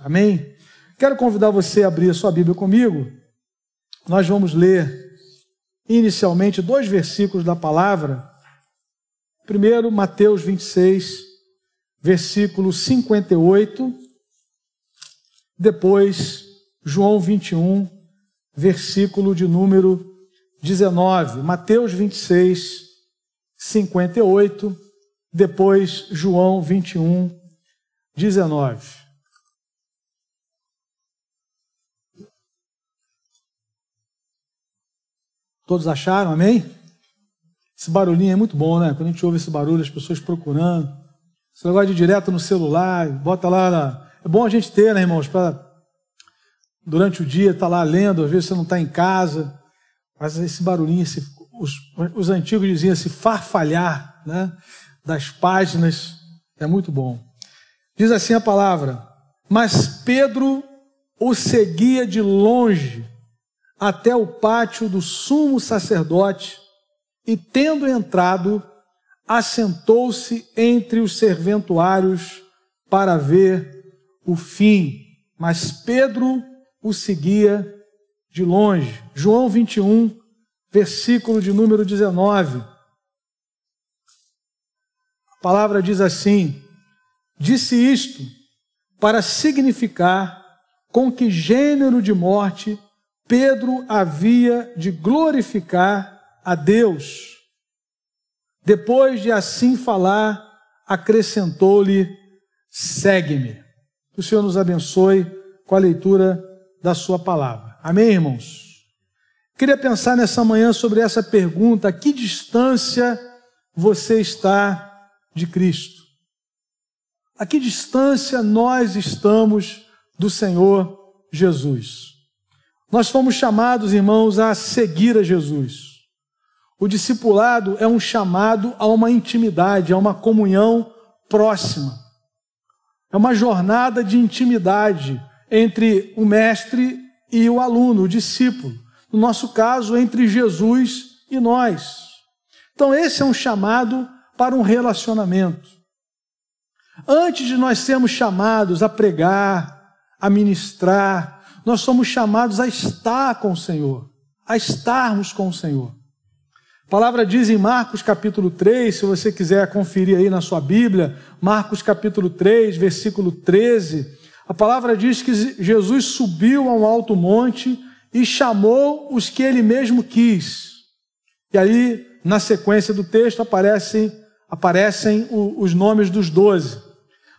Amém? Quero convidar você a abrir a sua Bíblia comigo. Nós vamos ler inicialmente dois versículos da palavra. Primeiro, Mateus 26, versículo 58. Depois, João 21, versículo de número 19. Mateus 26, 58. Depois, João 21, 19. Todos acharam? Amém? Esse barulhinho é muito bom, né? Quando a gente ouve esse barulho, as pessoas procurando. Esse negócio de direto no celular, bota lá. Na... É bom a gente ter, né, irmãos? Para durante o dia tá lá lendo, às vezes você não está em casa. Mas esse barulhinho, esse... Os, os antigos diziam esse farfalhar né, das páginas, é muito bom. Diz assim a palavra: Mas Pedro o seguia de longe até o pátio do sumo sacerdote e, tendo entrado, assentou-se entre os serventuários para ver o fim. Mas Pedro o seguia de longe. João 21, versículo de número 19. A palavra diz assim: Disse isto para significar com que gênero de morte Pedro havia de glorificar a Deus. Depois de assim falar, acrescentou-lhe: segue-me. Que o Senhor nos abençoe com a leitura da Sua palavra. Amém, irmãos? Queria pensar nessa manhã sobre essa pergunta: a que distância você está de Cristo? A que distância nós estamos do Senhor Jesus? Nós fomos chamados, irmãos, a seguir a Jesus. O discipulado é um chamado a uma intimidade, a uma comunhão próxima. É uma jornada de intimidade entre o mestre e o aluno, o discípulo. No nosso caso, entre Jesus e nós. Então, esse é um chamado para um relacionamento. Antes de nós sermos chamados a pregar, a ministrar, nós somos chamados a estar com o Senhor, a estarmos com o Senhor. A palavra diz em Marcos capítulo 3, se você quiser conferir aí na sua Bíblia, Marcos capítulo 3, versículo 13, a palavra diz que Jesus subiu a um alto monte e chamou os que ele mesmo quis. E aí, na sequência do texto, aparecem, aparecem os nomes dos doze.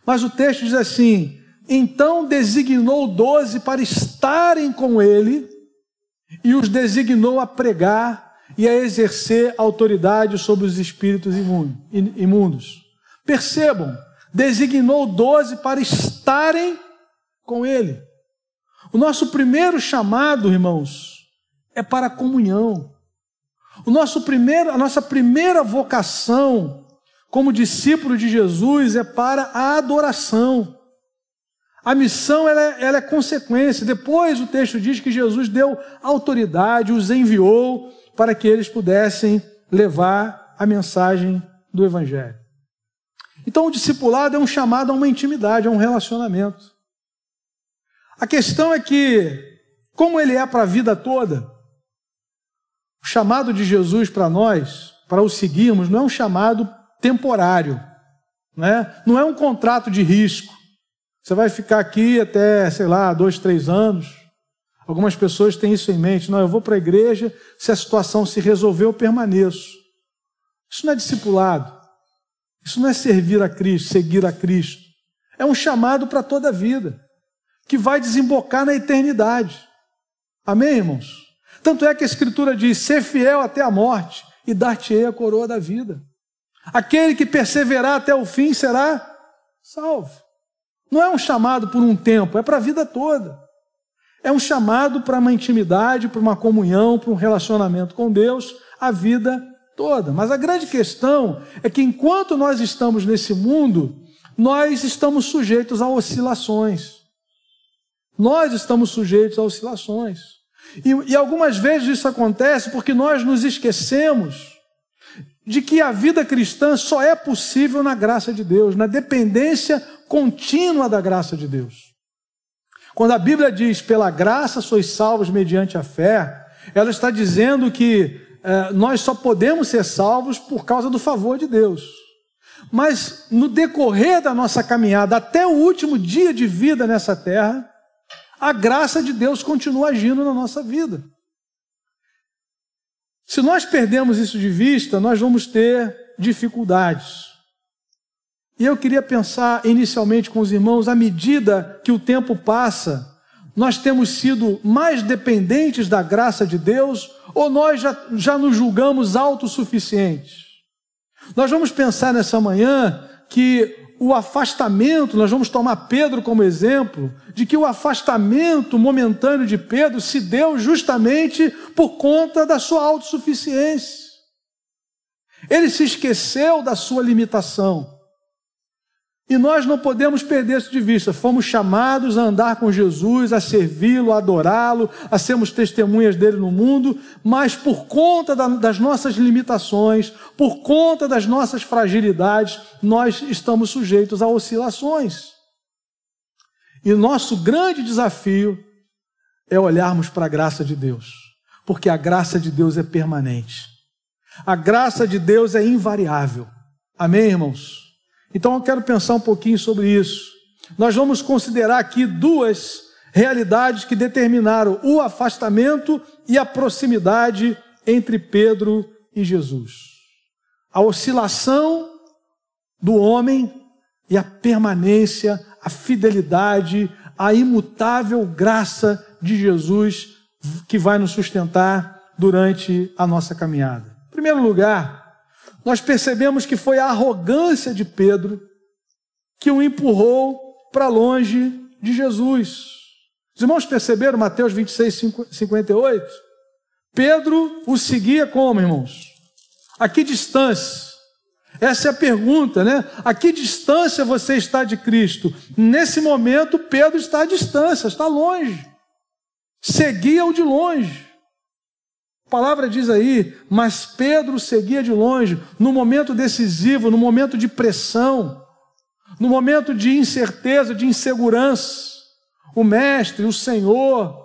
Mas o texto diz assim: então designou doze para estarem com ele e os designou a pregar e a exercer autoridade sobre os espíritos imundos. Percebam, designou doze para estarem com ele. O nosso primeiro chamado, irmãos, é para a comunhão. O nosso primeiro, a nossa primeira vocação como discípulo de Jesus é para a adoração. A missão ela é, ela é consequência. Depois o texto diz que Jesus deu autoridade, os enviou para que eles pudessem levar a mensagem do Evangelho. Então o discipulado é um chamado a uma intimidade, a um relacionamento. A questão é que, como ele é para a vida toda, o chamado de Jesus para nós, para o seguirmos, não é um chamado temporário, não é, não é um contrato de risco. Você vai ficar aqui até, sei lá, dois, três anos. Algumas pessoas têm isso em mente. Não, eu vou para a igreja, se a situação se resolver, eu permaneço. Isso não é discipulado. Isso não é servir a Cristo, seguir a Cristo. É um chamado para toda a vida, que vai desembocar na eternidade. Amém, irmãos? Tanto é que a Escritura diz: ser fiel até a morte e dar-te-ei a coroa da vida. Aquele que perseverar até o fim será salvo. Não é um chamado por um tempo, é para a vida toda. É um chamado para uma intimidade, para uma comunhão, para um relacionamento com Deus, a vida toda. Mas a grande questão é que enquanto nós estamos nesse mundo, nós estamos sujeitos a oscilações. Nós estamos sujeitos a oscilações. E, e algumas vezes isso acontece porque nós nos esquecemos de que a vida cristã só é possível na graça de Deus, na dependência contínua da graça de Deus. Quando a Bíblia diz pela graça sois salvos mediante a fé, ela está dizendo que eh, nós só podemos ser salvos por causa do favor de Deus. Mas no decorrer da nossa caminhada, até o último dia de vida nessa terra, a graça de Deus continua agindo na nossa vida. Se nós perdemos isso de vista, nós vamos ter dificuldades. E eu queria pensar inicialmente com os irmãos, à medida que o tempo passa, nós temos sido mais dependentes da graça de Deus ou nós já, já nos julgamos autossuficientes? Nós vamos pensar nessa manhã que o afastamento, nós vamos tomar Pedro como exemplo, de que o afastamento momentâneo de Pedro se deu justamente por conta da sua autossuficiência. Ele se esqueceu da sua limitação. E nós não podemos perder isso de vista. Fomos chamados a andar com Jesus, a servi-lo, a adorá-lo, a sermos testemunhas dele no mundo, mas por conta das nossas limitações, por conta das nossas fragilidades, nós estamos sujeitos a oscilações. E nosso grande desafio é olharmos para a graça de Deus, porque a graça de Deus é permanente. A graça de Deus é invariável. Amém, irmãos? Então eu quero pensar um pouquinho sobre isso. Nós vamos considerar aqui duas realidades que determinaram o afastamento e a proximidade entre Pedro e Jesus. A oscilação do homem e a permanência, a fidelidade, a imutável graça de Jesus que vai nos sustentar durante a nossa caminhada. Em primeiro lugar, nós percebemos que foi a arrogância de Pedro que o empurrou para longe de Jesus. Os irmãos perceberam Mateus 26, 58? Pedro o seguia como, irmãos? A que distância? Essa é a pergunta, né? A que distância você está de Cristo? Nesse momento, Pedro está à distância, está longe. Seguia-o de longe. A palavra diz aí, mas Pedro seguia de longe, no momento decisivo, no momento de pressão, no momento de incerteza, de insegurança. O Mestre, o Senhor,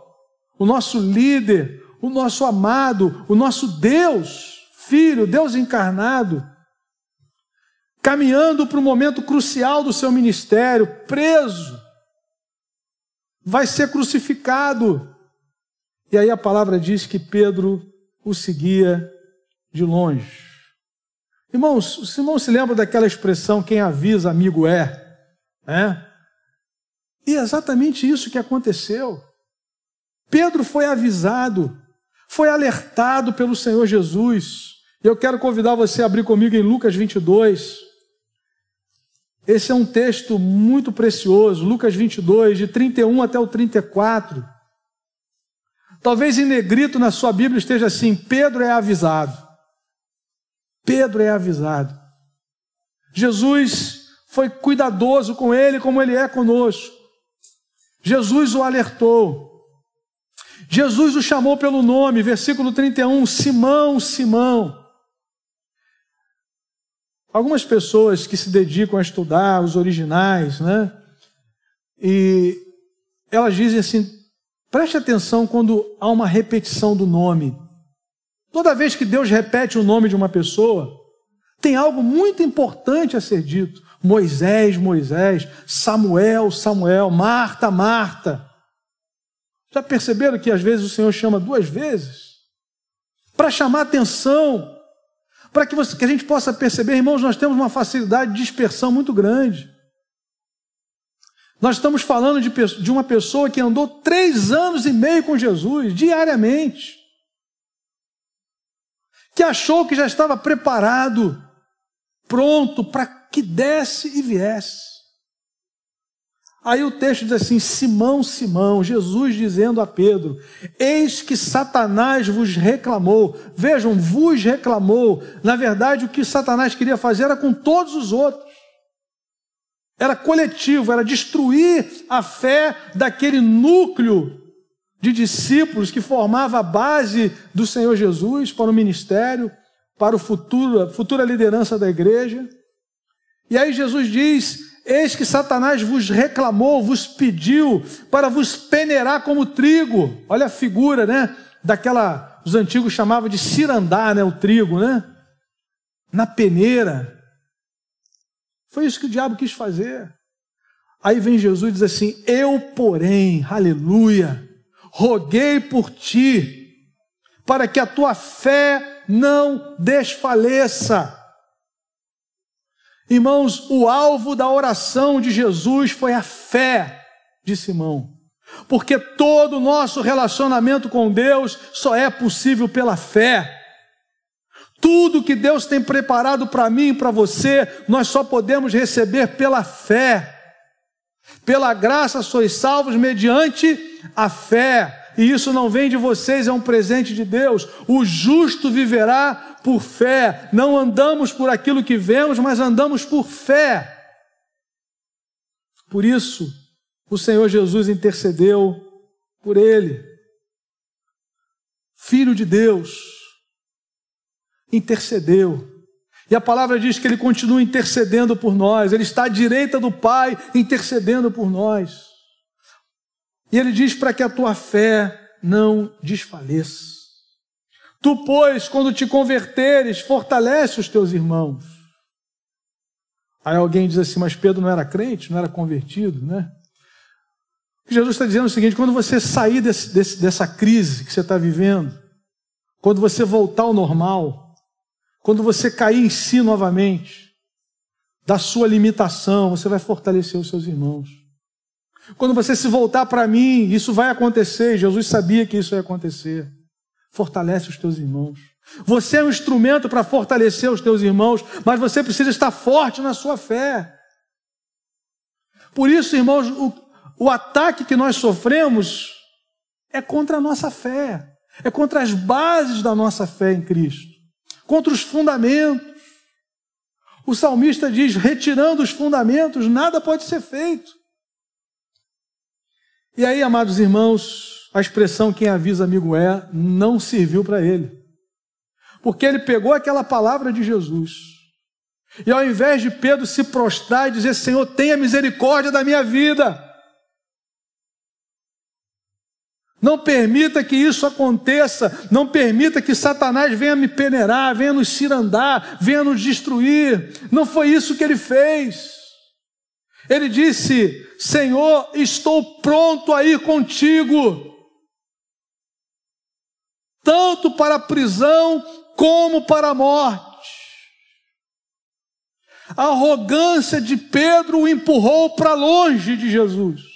o nosso líder, o nosso amado, o nosso Deus, Filho, Deus encarnado, caminhando para o momento crucial do seu ministério, preso, vai ser crucificado. E aí a palavra diz que Pedro o seguia de longe. Irmãos, os irmãos se lembram daquela expressão: quem avisa, amigo é? é? E é exatamente isso que aconteceu. Pedro foi avisado, foi alertado pelo Senhor Jesus. Eu quero convidar você a abrir comigo em Lucas 22. Esse é um texto muito precioso, Lucas 22, de 31 até o 34. Talvez em negrito na sua Bíblia esteja assim: Pedro é avisado. Pedro é avisado. Jesus foi cuidadoso com ele, como ele é conosco. Jesus o alertou. Jesus o chamou pelo nome, versículo 31, Simão, Simão. Algumas pessoas que se dedicam a estudar os originais, né? E elas dizem assim: Preste atenção quando há uma repetição do nome. Toda vez que Deus repete o nome de uma pessoa, tem algo muito importante a ser dito. Moisés, Moisés, Samuel, Samuel, Marta, Marta. Já perceberam que às vezes o Senhor chama duas vezes? Para chamar atenção, para que, que a gente possa perceber, irmãos, nós temos uma facilidade de dispersão muito grande. Nós estamos falando de, de uma pessoa que andou três anos e meio com Jesus, diariamente, que achou que já estava preparado, pronto para que desse e viesse. Aí o texto diz assim: Simão, Simão, Jesus dizendo a Pedro: Eis que Satanás vos reclamou. Vejam, vos reclamou. Na verdade, o que Satanás queria fazer era com todos os outros. Era coletivo, era destruir a fé daquele núcleo de discípulos que formava a base do Senhor Jesus para o ministério, para o futuro, a futura liderança da igreja. E aí Jesus diz: Eis que Satanás vos reclamou, vos pediu para vos peneirar como trigo. Olha a figura, né? Daquela, os antigos chamavam de cirandar, né? O trigo, né? Na peneira. Foi isso que o diabo quis fazer. Aí vem Jesus e diz assim: Eu, porém, aleluia, roguei por ti, para que a tua fé não desfaleça. Irmãos, o alvo da oração de Jesus foi a fé de Simão. Porque todo o nosso relacionamento com Deus só é possível pela fé. Tudo que Deus tem preparado para mim e para você, nós só podemos receber pela fé. Pela graça sois salvos mediante a fé. E isso não vem de vocês, é um presente de Deus. O justo viverá por fé, não andamos por aquilo que vemos, mas andamos por fé. Por isso, o Senhor Jesus intercedeu por ele. Filho de Deus, intercedeu. E a palavra diz que ele continua intercedendo por nós, ele está à direita do Pai, intercedendo por nós. E ele diz para que a tua fé não desfaleça. Tu, pois, quando te converteres, fortalece os teus irmãos. Aí alguém diz assim, mas Pedro não era crente, não era convertido, né? Jesus está dizendo o seguinte: quando você sair desse, desse, dessa crise que você está vivendo, quando você voltar ao normal, quando você cair em si novamente, da sua limitação, você vai fortalecer os seus irmãos. Quando você se voltar para mim, isso vai acontecer, Jesus sabia que isso ia acontecer fortalece os teus irmãos. Você é um instrumento para fortalecer os teus irmãos, mas você precisa estar forte na sua fé. Por isso, irmãos, o, o ataque que nós sofremos é contra a nossa fé, é contra as bases da nossa fé em Cristo, contra os fundamentos. O salmista diz: retirando os fundamentos, nada pode ser feito. E aí, amados irmãos, a expressão quem avisa amigo é não serviu para ele. Porque ele pegou aquela palavra de Jesus. E ao invés de Pedro se prostrar e dizer: Senhor, tenha misericórdia da minha vida. Não permita que isso aconteça, não permita que Satanás venha me peneirar, venha nos cirandar, venha nos destruir. Não foi isso que ele fez. Ele disse: Senhor, estou pronto a ir contigo tanto para a prisão como para a morte. A arrogância de Pedro o empurrou para longe de Jesus.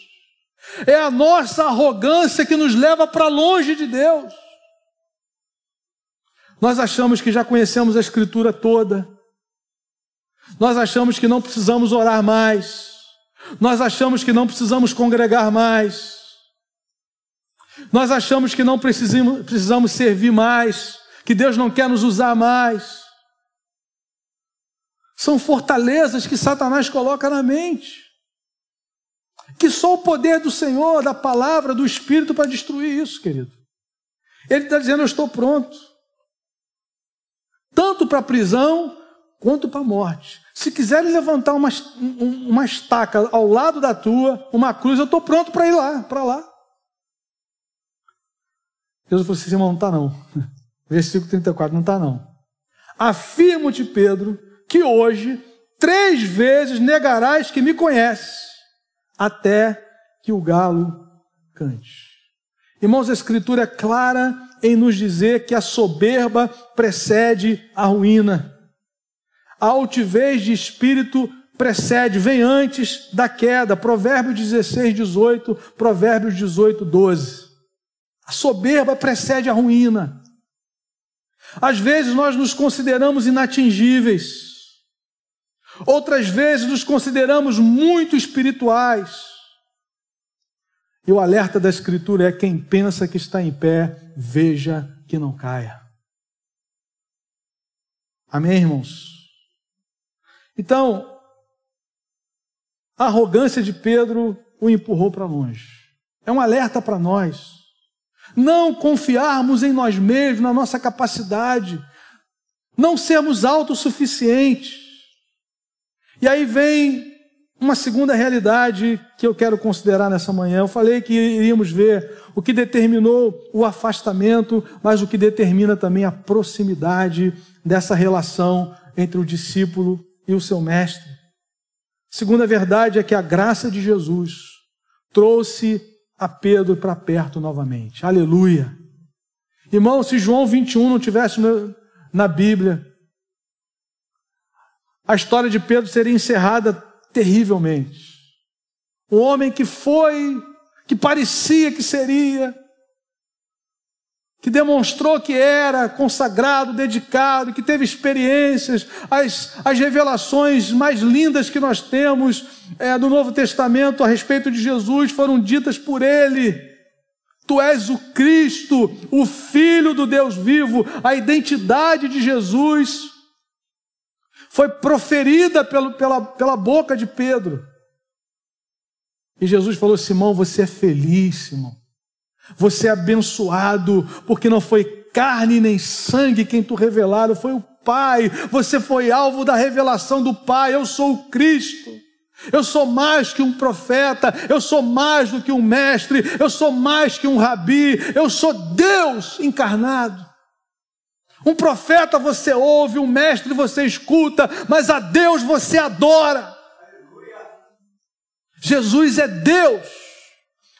É a nossa arrogância que nos leva para longe de Deus. Nós achamos que já conhecemos a Escritura toda. Nós achamos que não precisamos orar mais. Nós achamos que não precisamos congregar mais. Nós achamos que não precisamos, precisamos servir mais, que Deus não quer nos usar mais. São fortalezas que Satanás coloca na mente. Que só o poder do Senhor, da palavra, do Espírito para destruir isso, querido. Ele está dizendo: Eu estou pronto. Tanto para a prisão quanto para a morte. Se quiserem levantar uma, uma estaca ao lado da tua, uma cruz, eu estou pronto para ir lá, para lá. Jesus falou assim: não está não. Versículo 34, não está não. Afirmo-te, Pedro, que hoje três vezes negarás que me conheces, até que o galo cante. Irmãos, a Escritura é clara em nos dizer que a soberba precede a ruína. A altivez de espírito precede, vem antes da queda. Provérbios 16, 18, Provérbios 18, 12. A soberba precede a ruína. Às vezes nós nos consideramos inatingíveis. Outras vezes nos consideramos muito espirituais. E o alerta da Escritura é: quem pensa que está em pé, veja que não caia. Amém, irmãos? Então, a arrogância de Pedro o empurrou para longe. É um alerta para nós. Não confiarmos em nós mesmos, na nossa capacidade, não sermos autossuficientes. E aí vem uma segunda realidade que eu quero considerar nessa manhã. Eu falei que iríamos ver o que determinou o afastamento, mas o que determina também a proximidade dessa relação entre o discípulo e o seu mestre. Segunda verdade é que a graça de Jesus trouxe a Pedro para perto novamente. Aleluia. Irmão, se João 21 não tivesse na Bíblia, a história de Pedro seria encerrada terrivelmente. Um homem que foi, que parecia que seria, que demonstrou que era consagrado, dedicado, que teve experiências, as, as revelações mais lindas que nós temos é, do Novo Testamento a respeito de Jesus foram ditas por ele. Tu és o Cristo, o Filho do Deus vivo, a identidade de Jesus foi proferida pelo, pela, pela boca de Pedro. E Jesus falou: Simão, você é feliz, Simão. Você é abençoado, porque não foi carne nem sangue quem tu revelaram, foi o Pai. Você foi alvo da revelação do Pai. Eu sou o Cristo. Eu sou mais que um profeta, eu sou mais do que um mestre, eu sou mais que um rabi, eu sou Deus encarnado. Um profeta você ouve, um mestre você escuta, mas a Deus você adora. Jesus é Deus,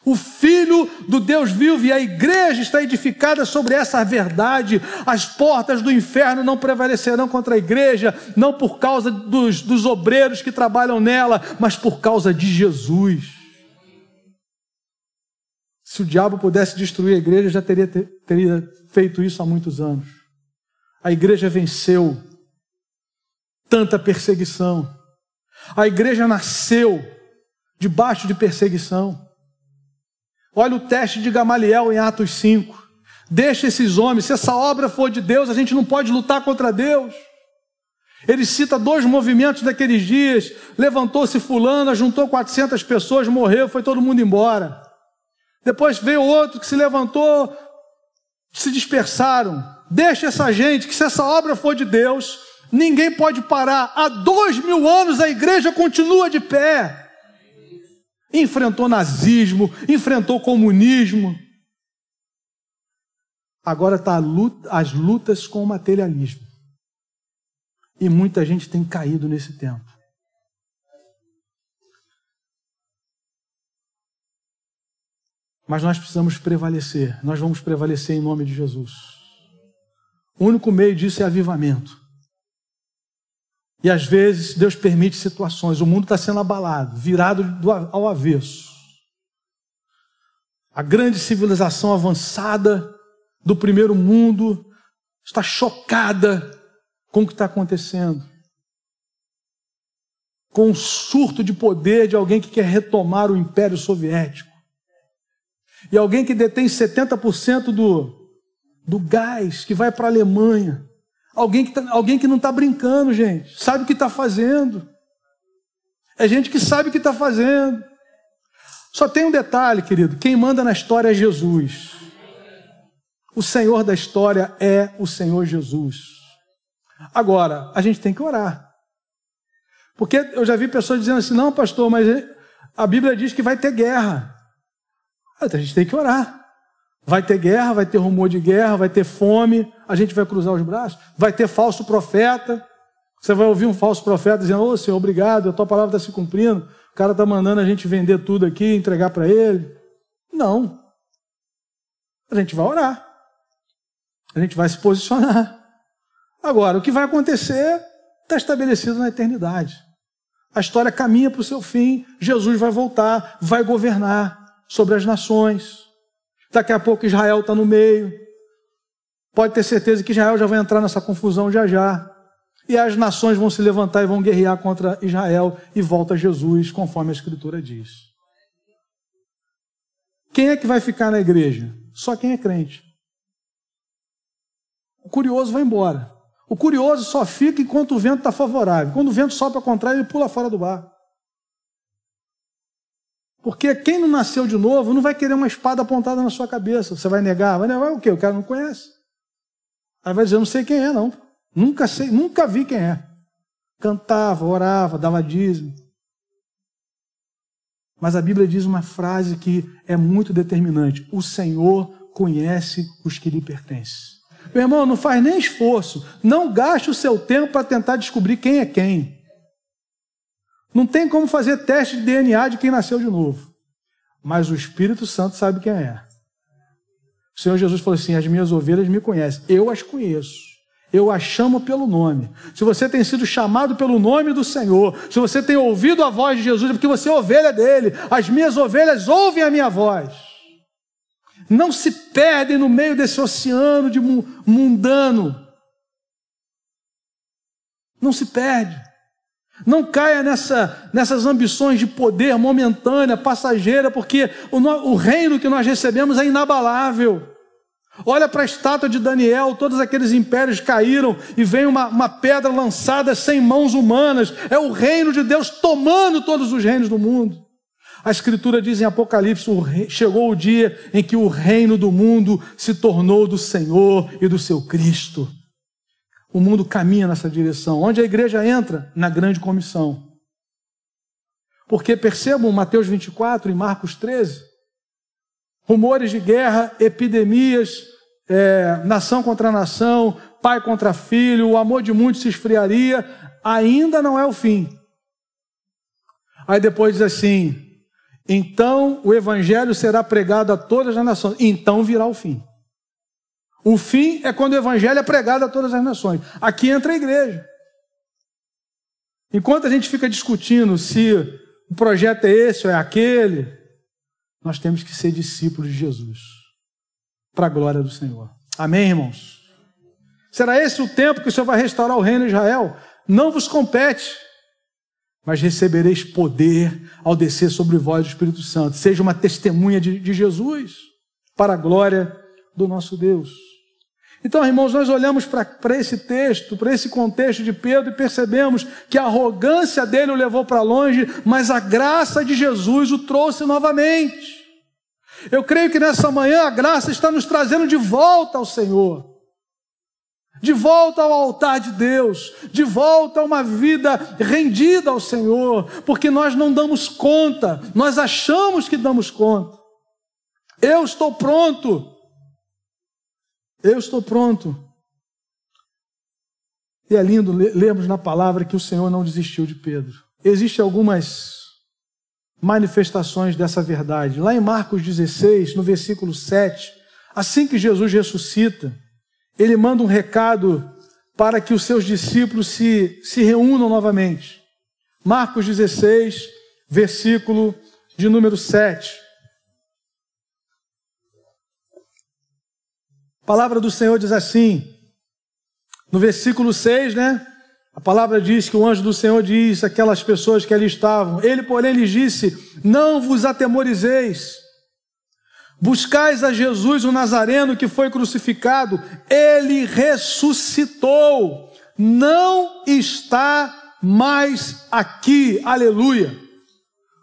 o Filho do Deus vivo, e a igreja está edificada sobre essa verdade. As portas do inferno não prevalecerão contra a igreja, não por causa dos, dos obreiros que trabalham nela, mas por causa de Jesus. Se o diabo pudesse destruir a igreja, já teria, teria feito isso há muitos anos. A igreja venceu tanta perseguição. A igreja nasceu debaixo de perseguição. Olha o teste de Gamaliel em Atos 5. Deixa esses homens, se essa obra for de Deus, a gente não pode lutar contra Deus. Ele cita dois movimentos daqueles dias: levantou-se Fulano, juntou 400 pessoas, morreu, foi todo mundo embora. Depois veio outro que se levantou, se dispersaram. Deixa essa gente, que se essa obra for de Deus, ninguém pode parar. Há dois mil anos a igreja continua de pé. Enfrentou nazismo, enfrentou comunismo. Agora está as lutas com o materialismo. E muita gente tem caído nesse tempo. Mas nós precisamos prevalecer. Nós vamos prevalecer em nome de Jesus. O único meio disso é avivamento. E às vezes Deus permite situações, o mundo está sendo abalado, virado ao avesso. A grande civilização avançada do primeiro mundo está chocada com o que está acontecendo. Com o surto de poder de alguém que quer retomar o Império Soviético. E alguém que detém 70% do, do gás que vai para a Alemanha. Alguém que, tá, alguém que não está brincando, gente. Sabe o que está fazendo. É gente que sabe o que está fazendo. Só tem um detalhe, querido: quem manda na história é Jesus. O Senhor da história é o Senhor Jesus. Agora, a gente tem que orar. Porque eu já vi pessoas dizendo assim: não, pastor, mas a Bíblia diz que vai ter guerra. A gente tem que orar. Vai ter guerra, vai ter rumor de guerra, vai ter fome, a gente vai cruzar os braços, vai ter falso profeta. Você vai ouvir um falso profeta dizendo: Ô oh, Senhor, obrigado, a tua palavra está se cumprindo. O cara está mandando a gente vender tudo aqui, entregar para ele. Não. A gente vai orar. A gente vai se posicionar. Agora, o que vai acontecer está estabelecido na eternidade. A história caminha para o seu fim. Jesus vai voltar, vai governar sobre as nações. Daqui a pouco Israel está no meio. Pode ter certeza que Israel já vai entrar nessa confusão já já. E as nações vão se levantar e vão guerrear contra Israel e volta Jesus, conforme a Escritura diz. Quem é que vai ficar na igreja? Só quem é crente. O curioso vai embora. O curioso só fica enquanto o vento está favorável. Quando o vento sopra contrário, ele pula fora do bar. Porque quem não nasceu de novo não vai querer uma espada apontada na sua cabeça. Você vai negar? Vai negar o quê? O cara não conhece. Aí vai dizer, não sei quem é, não. Nunca sei, nunca vi quem é. Cantava, orava, dava dízimo. Mas a Bíblia diz uma frase que é muito determinante: O Senhor conhece os que lhe pertencem. Meu irmão, não faz nem esforço, não gaste o seu tempo para tentar descobrir quem é quem. Não tem como fazer teste de DNA de quem nasceu de novo. Mas o Espírito Santo sabe quem é. O Senhor Jesus falou assim: As minhas ovelhas me conhecem, eu as conheço. Eu as chamo pelo nome. Se você tem sido chamado pelo nome do Senhor, se você tem ouvido a voz de Jesus, é porque você é ovelha dele. As minhas ovelhas ouvem a minha voz. Não se perdem no meio desse oceano de mundano. Não se perde. Não caia nessa, nessas ambições de poder momentânea, passageira, porque o, o reino que nós recebemos é inabalável. Olha para a estátua de Daniel, todos aqueles impérios caíram e vem uma, uma pedra lançada sem mãos humanas. É o reino de Deus tomando todos os reinos do mundo. A Escritura diz em Apocalipse: chegou o dia em que o reino do mundo se tornou do Senhor e do seu Cristo. O mundo caminha nessa direção. Onde a igreja entra? Na grande comissão. Porque percebam Mateus 24 e Marcos 13: rumores de guerra, epidemias, é, nação contra nação, pai contra filho, o amor de muitos se esfriaria, ainda não é o fim. Aí depois diz assim: então o evangelho será pregado a todas as nações, então virá o fim. O fim é quando o evangelho é pregado a todas as nações. Aqui entra a igreja. Enquanto a gente fica discutindo se o projeto é esse ou é aquele, nós temos que ser discípulos de Jesus, para a glória do Senhor. Amém, irmãos? Será esse o tempo que o Senhor vai restaurar o reino de Israel? Não vos compete, mas recebereis poder ao descer sobre vós o Espírito Santo. Seja uma testemunha de, de Jesus, para a glória do nosso Deus. Então, irmãos, nós olhamos para esse texto, para esse contexto de Pedro e percebemos que a arrogância dele o levou para longe, mas a graça de Jesus o trouxe novamente. Eu creio que nessa manhã a graça está nos trazendo de volta ao Senhor, de volta ao altar de Deus, de volta a uma vida rendida ao Senhor, porque nós não damos conta, nós achamos que damos conta. Eu estou pronto, eu estou pronto. E é lindo lermos na palavra que o Senhor não desistiu de Pedro. Existem algumas manifestações dessa verdade. Lá em Marcos 16, no versículo 7, assim que Jesus ressuscita, ele manda um recado para que os seus discípulos se, se reúnam novamente. Marcos 16, versículo de número 7. Palavra do Senhor diz assim, no versículo 6, né? A palavra diz que o anjo do Senhor diz aquelas pessoas que ali estavam. Ele, porém, lhes disse: Não vos atemorizeis. Buscais a Jesus o Nazareno que foi crucificado. Ele ressuscitou. Não está mais aqui. Aleluia.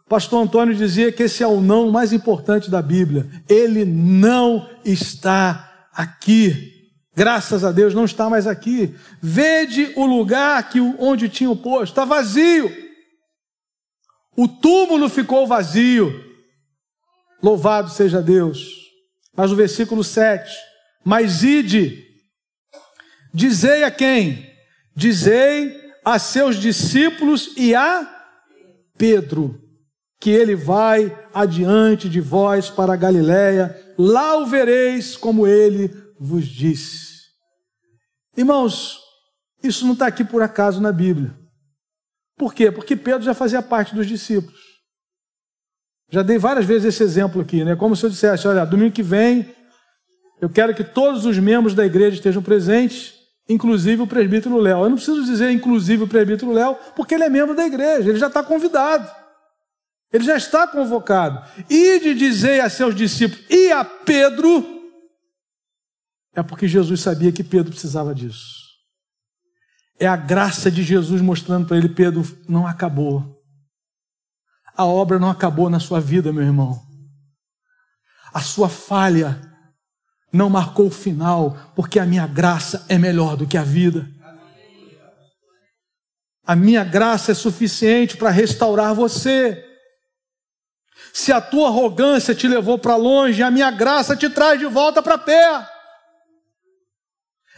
Pastor Antônio dizia que esse é o não mais importante da Bíblia. Ele não está aqui. Graças a Deus não está mais aqui. Vede o lugar que onde tinha o posto, está vazio. O túmulo ficou vazio. Louvado seja Deus. Mas o versículo 7: Mas ide, dizei a quem? Dizei a seus discípulos e a Pedro, que ele vai adiante de vós para a Galiléia lá o vereis como ele vos disse. Irmãos, isso não está aqui por acaso na Bíblia. Por quê? Porque Pedro já fazia parte dos discípulos. Já dei várias vezes esse exemplo aqui, né? Como se eu dissesse: olha, domingo que vem, eu quero que todos os membros da igreja estejam presentes, inclusive o presbítero Léo. Eu não preciso dizer inclusive o presbítero Léo, porque ele é membro da igreja, ele já está convidado. Ele já está convocado. E de dizer a seus discípulos e a Pedro, é porque Jesus sabia que Pedro precisava disso. É a graça de Jesus mostrando para ele: Pedro, não acabou. A obra não acabou na sua vida, meu irmão. A sua falha não marcou o final, porque a minha graça é melhor do que a vida. A minha graça é suficiente para restaurar você. Se a tua arrogância te levou para longe, a minha graça te traz de volta para perto.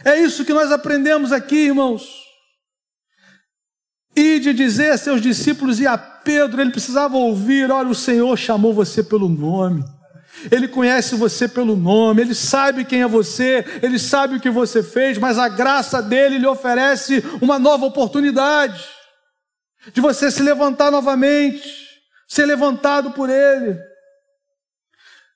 É isso que nós aprendemos aqui, irmãos. E de dizer a seus discípulos e a Pedro, ele precisava ouvir: olha, o Senhor chamou você pelo nome. Ele conhece você pelo nome, ele sabe quem é você, ele sabe o que você fez, mas a graça dele lhe oferece uma nova oportunidade de você se levantar novamente, ser levantado por ele.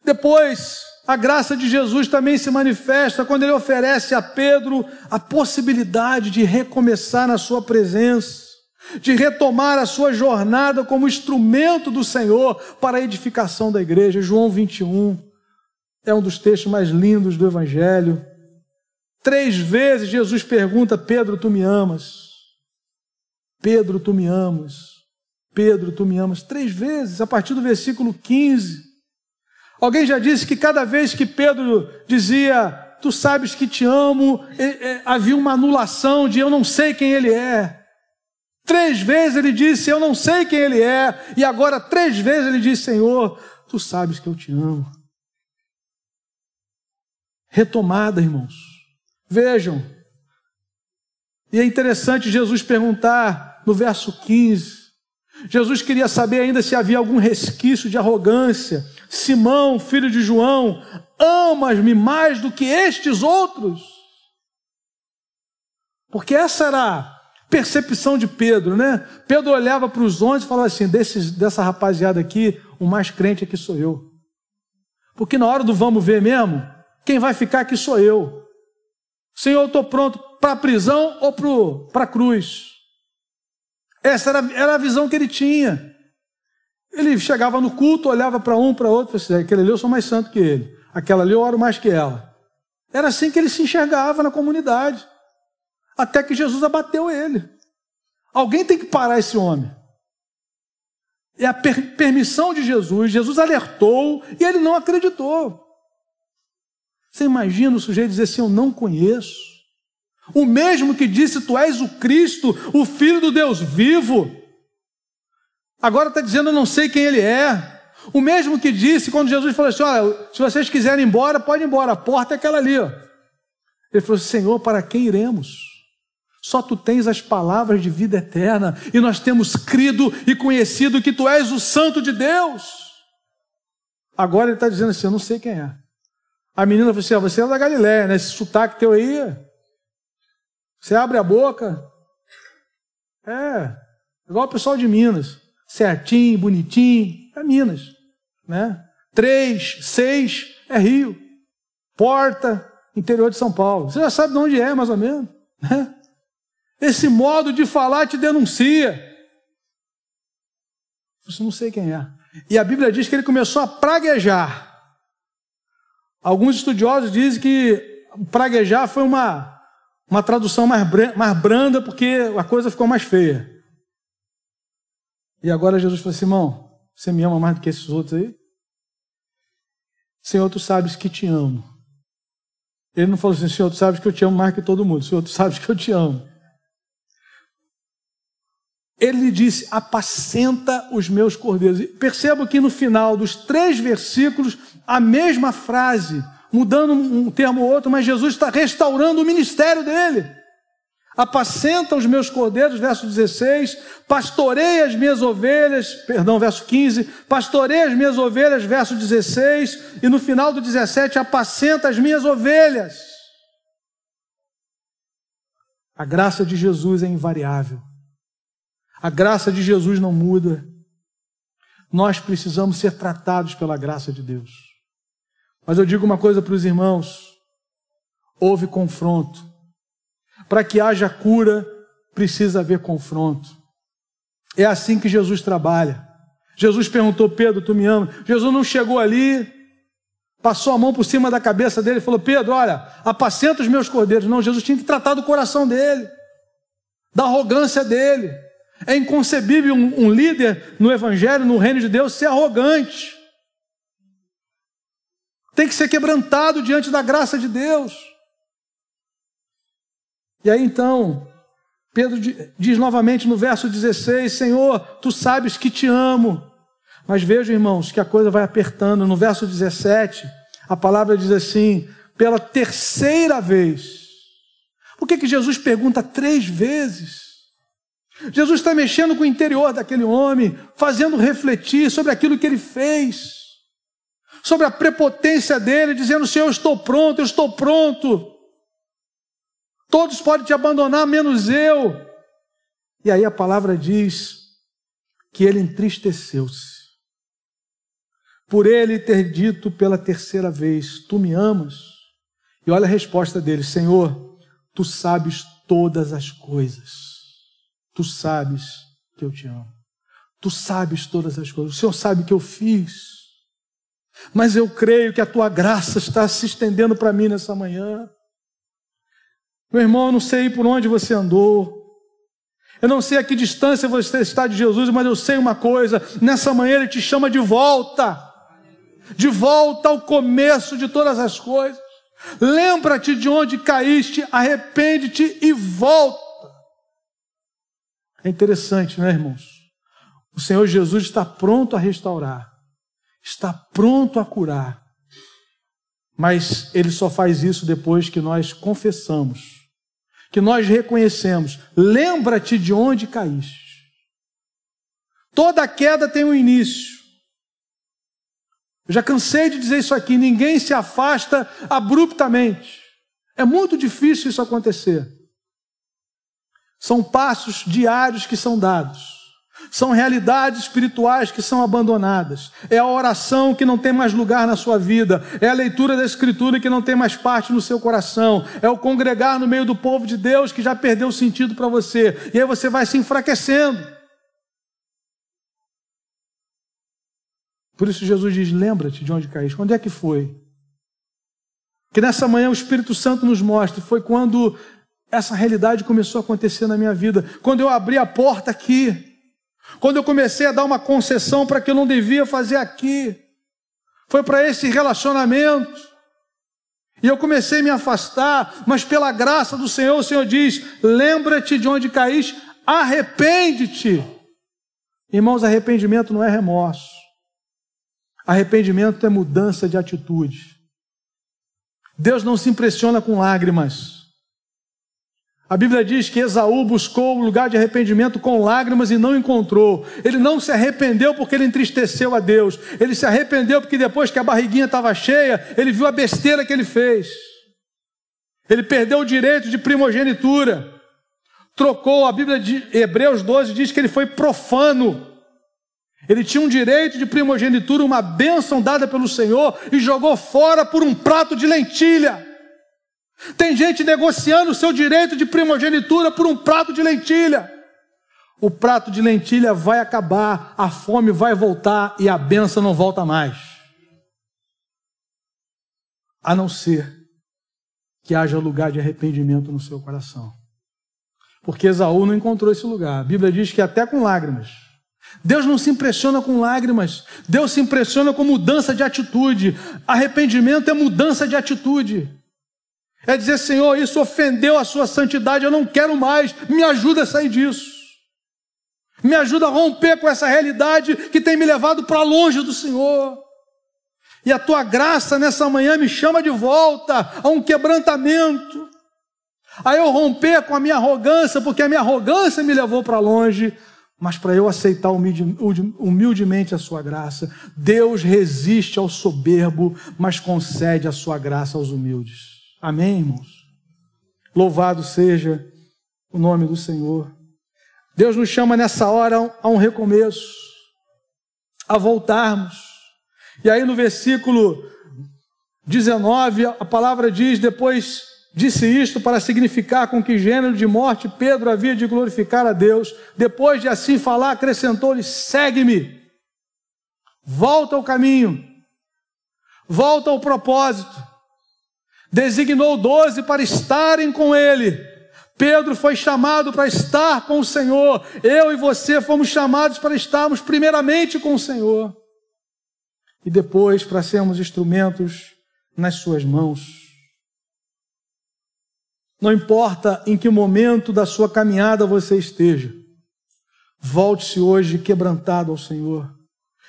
Depois, a graça de Jesus também se manifesta quando ele oferece a Pedro a possibilidade de recomeçar na sua presença, de retomar a sua jornada como instrumento do Senhor para a edificação da igreja. João 21 é um dos textos mais lindos do Evangelho. Três vezes Jesus pergunta: Pedro, tu me amas? Pedro, tu me amas? Pedro, tu me amas? Três vezes, a partir do versículo 15. Alguém já disse que cada vez que Pedro dizia, Tu sabes que te amo, havia uma anulação de eu não sei quem ele é. Três vezes ele disse, Eu não sei quem ele é. E agora, três vezes ele disse, Senhor, Tu sabes que eu te amo. Retomada, irmãos. Vejam. E é interessante Jesus perguntar no verso 15. Jesus queria saber ainda se havia algum resquício de arrogância Simão, filho de João, amas-me mais do que estes outros? Porque essa era a percepção de Pedro, né? Pedro olhava para os onze e falava assim: desses, dessa rapaziada aqui, o mais crente aqui sou eu. Porque na hora do vamos ver mesmo, quem vai ficar aqui sou eu. Senhor, eu estou pronto para a prisão ou para a cruz. Essa era, era a visão que ele tinha. Ele chegava no culto, olhava para um, para outro, assim, aquele ali eu sou mais santo que ele, aquela ali eu oro mais que ela. Era assim que ele se enxergava na comunidade. Até que Jesus abateu ele. Alguém tem que parar esse homem. É a per permissão de Jesus. Jesus alertou e ele não acreditou. Você imagina o sujeito dizer assim: Eu não conheço. O mesmo que disse: Tu és o Cristo, o Filho do Deus vivo. Agora está dizendo, eu não sei quem ele é. O mesmo que disse quando Jesus falou assim: Olha, se vocês quiserem ir embora, pode ir embora, a porta é aquela ali. Ele falou assim: Senhor, para quem iremos? Só tu tens as palavras de vida eterna, e nós temos crido e conhecido que tu és o Santo de Deus. Agora ele está dizendo assim: Eu não sei quem é. A menina falou assim: Você é da Galiléia, né? Esse sotaque teu aí. Você abre a boca. É, igual o pessoal de Minas certinho, bonitinho, é Minas. Né? Três, seis é Rio. Porta, interior de São Paulo. Você já sabe de onde é, mais ou menos. Né? Esse modo de falar te denuncia. Você não sei quem é. E a Bíblia diz que ele começou a praguejar. Alguns estudiosos dizem que praguejar foi uma, uma tradução mais, mais branda porque a coisa ficou mais feia. E agora Jesus falou irmão, você me ama mais do que esses outros aí? Senhor, tu sabes que te amo. Ele não falou assim, Senhor, tu sabes que eu te amo mais que todo mundo. Senhor, tu sabes que eu te amo. Ele lhe disse: apacenta os meus cordeiros. Perceba que no final dos três versículos, a mesma frase, mudando um termo ou outro, mas Jesus está restaurando o ministério dele apacenta os meus cordeiros, verso 16, pastorei as minhas ovelhas, perdão, verso 15, pastorei as minhas ovelhas, verso 16, e no final do 17, apacenta as minhas ovelhas. A graça de Jesus é invariável. A graça de Jesus não muda. Nós precisamos ser tratados pela graça de Deus. Mas eu digo uma coisa para os irmãos: houve confronto para que haja cura, precisa haver confronto. É assim que Jesus trabalha. Jesus perguntou, Pedro, tu me ama? Jesus não chegou ali, passou a mão por cima da cabeça dele e falou: Pedro, olha, apacenta os meus cordeiros. Não, Jesus tinha que tratar do coração dele, da arrogância dele. É inconcebível um, um líder no Evangelho, no reino de Deus, ser arrogante. Tem que ser quebrantado diante da graça de Deus. E aí então, Pedro diz novamente no verso 16: Senhor, tu sabes que te amo. Mas vejam, irmãos, que a coisa vai apertando. No verso 17, a palavra diz assim: pela terceira vez. Por que, que Jesus pergunta três vezes? Jesus está mexendo com o interior daquele homem, fazendo refletir sobre aquilo que ele fez, sobre a prepotência dele, dizendo: Senhor, eu estou pronto, eu estou pronto. Todos podem te abandonar, menos eu. E aí a palavra diz que ele entristeceu-se por ele ter dito pela terceira vez: Tu me amas? E olha a resposta dele: Senhor, tu sabes todas as coisas. Tu sabes que eu te amo. Tu sabes todas as coisas. O Senhor sabe que eu fiz. Mas eu creio que a tua graça está se estendendo para mim nessa manhã. Meu irmão, eu não sei por onde você andou. Eu não sei a que distância você está de Jesus, mas eu sei uma coisa: nessa manhã Ele te chama de volta de volta ao começo de todas as coisas. Lembra-te de onde caíste, arrepende-te e volta. É interessante, né, irmãos? O Senhor Jesus está pronto a restaurar, está pronto a curar, mas Ele só faz isso depois que nós confessamos, que nós reconhecemos. Lembra-te de onde caíste. Toda queda tem um início. Eu já cansei de dizer isso aqui: ninguém se afasta abruptamente. É muito difícil isso acontecer. São passos diários que são dados. São realidades espirituais que são abandonadas. É a oração que não tem mais lugar na sua vida. É a leitura da Escritura que não tem mais parte no seu coração. É o congregar no meio do povo de Deus que já perdeu o sentido para você. E aí você vai se enfraquecendo. Por isso Jesus diz: lembra-te de onde caíste. Onde é que foi? Que nessa manhã o Espírito Santo nos mostre. Foi quando essa realidade começou a acontecer na minha vida. Quando eu abri a porta aqui. Quando eu comecei a dar uma concessão para que eu não devia fazer aqui. Foi para esse relacionamento. E eu comecei a me afastar, mas pela graça do Senhor, o Senhor diz: lembra-te de onde caíste, arrepende-te. Irmãos, arrependimento não é remorso. Arrependimento é mudança de atitude. Deus não se impressiona com lágrimas. A Bíblia diz que Esaú buscou o lugar de arrependimento com lágrimas e não encontrou. Ele não se arrependeu porque ele entristeceu a Deus. Ele se arrependeu porque depois que a barriguinha estava cheia, ele viu a besteira que ele fez. Ele perdeu o direito de primogenitura. Trocou, a Bíblia de Hebreus 12 diz que ele foi profano. Ele tinha um direito de primogenitura, uma bênção dada pelo Senhor, e jogou fora por um prato de lentilha. Tem gente negociando o seu direito de primogenitura por um prato de lentilha. O prato de lentilha vai acabar, a fome vai voltar e a bênção não volta mais. A não ser que haja lugar de arrependimento no seu coração. Porque Esaú não encontrou esse lugar. A Bíblia diz que até com lágrimas Deus não se impressiona com lágrimas, Deus se impressiona com mudança de atitude. Arrependimento é mudança de atitude. É dizer, Senhor, isso ofendeu a sua santidade, eu não quero mais, me ajuda a sair disso. Me ajuda a romper com essa realidade que tem me levado para longe do Senhor. E a tua graça nessa manhã me chama de volta a um quebrantamento. A eu romper com a minha arrogância, porque a minha arrogância me levou para longe mas para eu aceitar humildemente a sua graça. Deus resiste ao soberbo, mas concede a sua graça aos humildes. Amém, irmãos? Louvado seja o nome do Senhor. Deus nos chama nessa hora a um recomeço, a voltarmos. E aí no versículo 19, a palavra diz: depois Disse isto para significar com que gênero de morte Pedro havia de glorificar a Deus. Depois de assim falar, acrescentou-lhe: segue-me. Volta ao caminho. Volta ao propósito. Designou doze para estarem com ele. Pedro foi chamado para estar com o Senhor. Eu e você fomos chamados para estarmos primeiramente com o Senhor. E depois para sermos instrumentos nas suas mãos. Não importa em que momento da sua caminhada você esteja, volte-se hoje quebrantado ao Senhor.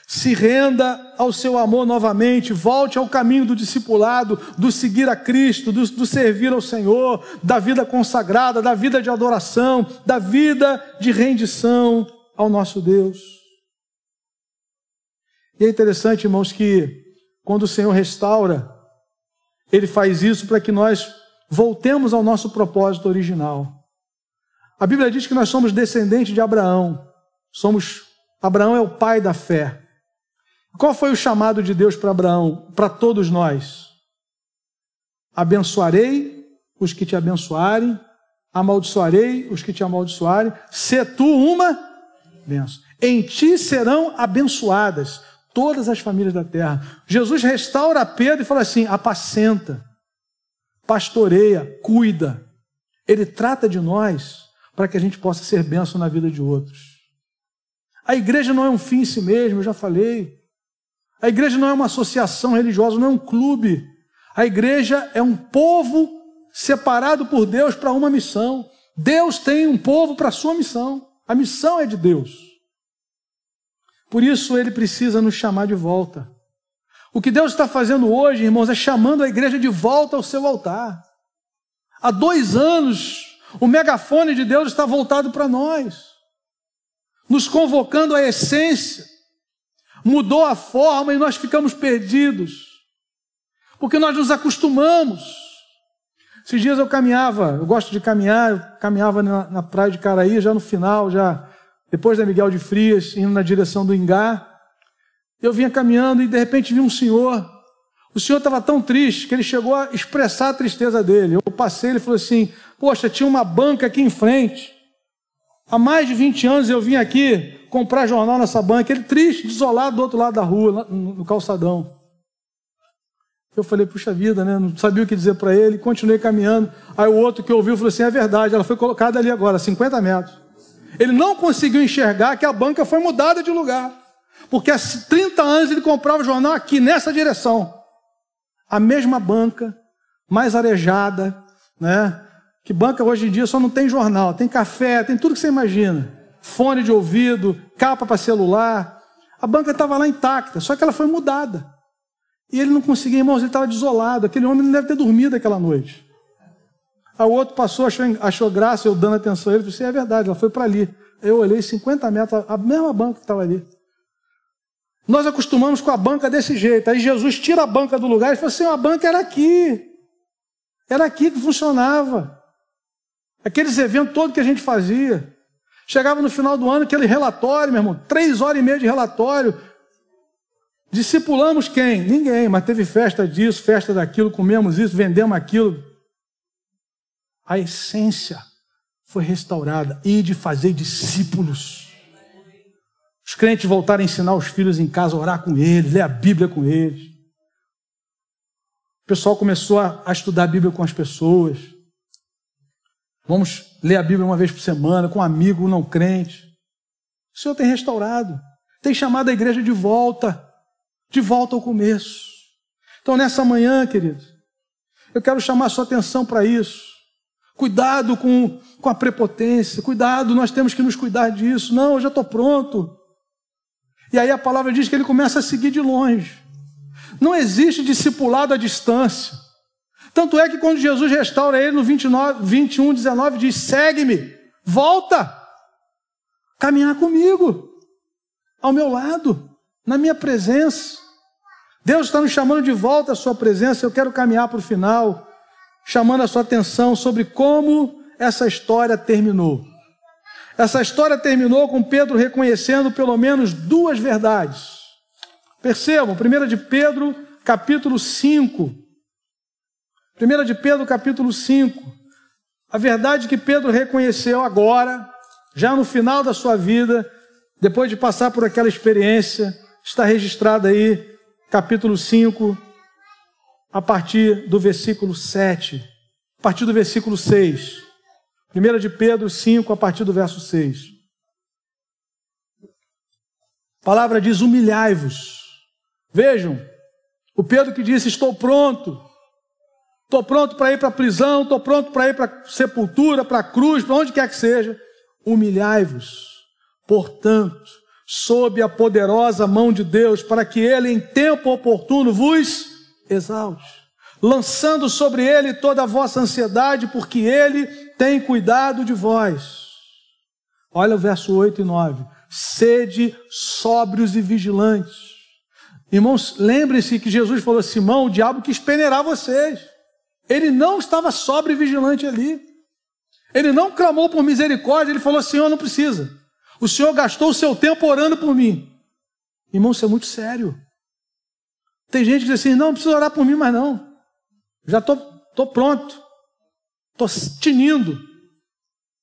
Se renda ao seu amor novamente, volte ao caminho do discipulado, do seguir a Cristo, do, do, servir ao Senhor, da vida consagrada, da vida de adoração, da vida de rendição ao nosso Deus. E é interessante, irmãos, que quando o Senhor restaura, Ele faz isso para que nós voltemos ao nosso propósito original. A Bíblia diz que nós somos descendentes de Abraão. Somos Abraão é o pai da fé. Qual foi o chamado de Deus para Abraão, para todos nós? Abençoarei os que te abençoarem, amaldiçoarei os que te amaldiçoarem, se tu uma bênção. Em ti serão abençoadas todas as famílias da terra. Jesus restaura Pedro e fala assim: apacenta, pastoreia, cuida. Ele trata de nós para que a gente possa ser bênção na vida de outros. A igreja não é um fim em si mesmo, eu já falei. A igreja não é uma associação religiosa, não é um clube. A igreja é um povo separado por Deus para uma missão. Deus tem um povo para a sua missão. A missão é de Deus. Por isso ele precisa nos chamar de volta. O que Deus está fazendo hoje, irmãos, é chamando a igreja de volta ao seu altar. Há dois anos, o megafone de Deus está voltado para nós, nos convocando à essência. Mudou a forma e nós ficamos perdidos, porque nós nos acostumamos. Esses dias eu caminhava, eu gosto de caminhar, eu caminhava na, na praia de Caraí, já no final, já depois da Miguel de Frias, indo na direção do Ingá. Eu vinha caminhando e de repente vi um senhor. O senhor estava tão triste que ele chegou a expressar a tristeza dele. Eu passei, ele falou assim: Poxa, tinha uma banca aqui em frente. Há mais de 20 anos eu vim aqui comprar jornal nessa banca. Ele triste, desolado do outro lado da rua, no calçadão. Eu falei, puxa vida, né? Não sabia o que dizer para ele, continuei caminhando. Aí o outro que ouviu falou assim: é verdade, ela foi colocada ali agora, 50 metros. Ele não conseguiu enxergar que a banca foi mudada de lugar. Porque há 30 anos ele comprava jornal aqui, nessa direção. A mesma banca, mais arejada, né? Que banca hoje em dia só não tem jornal, tem café, tem tudo que você imagina. Fone de ouvido, capa para celular. A banca estava lá intacta, só que ela foi mudada. E ele não conseguia, irmãos, ele estava desolado. Aquele homem não deve ter dormido aquela noite. Aí o outro passou, achou, achou graça, eu dando atenção a ele, disse, é verdade, ela foi para ali. Eu olhei 50 metros, a mesma banca que estava ali. Nós acostumamos com a banca desse jeito. Aí Jesus tira a banca do lugar e fala assim: a banca era aqui. Era aqui que funcionava. Aqueles eventos todos que a gente fazia. Chegava no final do ano, aquele relatório, meu irmão, três horas e meia de relatório. Discipulamos quem? Ninguém, mas teve festa disso, festa daquilo, comemos isso, vendemos aquilo a essência foi restaurada e de fazer discípulos. Os crentes voltaram a ensinar os filhos em casa a orar com eles, ler a Bíblia com eles. O pessoal começou a, a estudar a Bíblia com as pessoas. Vamos ler a Bíblia uma vez por semana com um amigo não crente. O Senhor tem restaurado, tem chamado a igreja de volta, de volta ao começo. Então, nessa manhã, querido, eu quero chamar a sua atenção para isso. Cuidado com, com a prepotência, cuidado, nós temos que nos cuidar disso. Não, eu já estou pronto. E aí a palavra diz que ele começa a seguir de longe. Não existe discipulado à distância. Tanto é que quando Jesus restaura ele no 29, 21, 19, diz: segue-me, volta, caminhar comigo, ao meu lado, na minha presença. Deus está nos chamando de volta à sua presença, eu quero caminhar para o final chamando a sua atenção sobre como essa história terminou. Essa história terminou com Pedro reconhecendo pelo menos duas verdades. Percebam, 1 de Pedro, capítulo 5. 1 de Pedro, capítulo 5. A verdade que Pedro reconheceu agora, já no final da sua vida, depois de passar por aquela experiência, está registrada aí, capítulo 5, a partir do versículo 7, a partir do versículo 6. 1 de Pedro 5, a partir do verso 6. A palavra diz: humilhai-vos. Vejam, o Pedro que disse: Estou pronto, estou pronto para ir para a prisão, estou pronto para ir para a sepultura, para a cruz, para onde quer que seja. Humilhai-vos, portanto, sob a poderosa mão de Deus, para que ele em tempo oportuno vos exalte, lançando sobre ele toda a vossa ansiedade, porque ele tem cuidado de vós. Olha o verso 8 e 9. Sede sóbrios e vigilantes. Irmãos, lembrem-se que Jesus falou: Simão, o diabo quis peneirar vocês. Ele não estava sóbrio e vigilante ali. Ele não clamou por misericórdia, ele falou: Senhor, não precisa. O Senhor gastou o seu tempo orando por mim. Irmão, isso é muito sério. Tem gente que diz assim: não, não precisa orar por mim mais não. Já estou tô, tô pronto. Estou tinindo.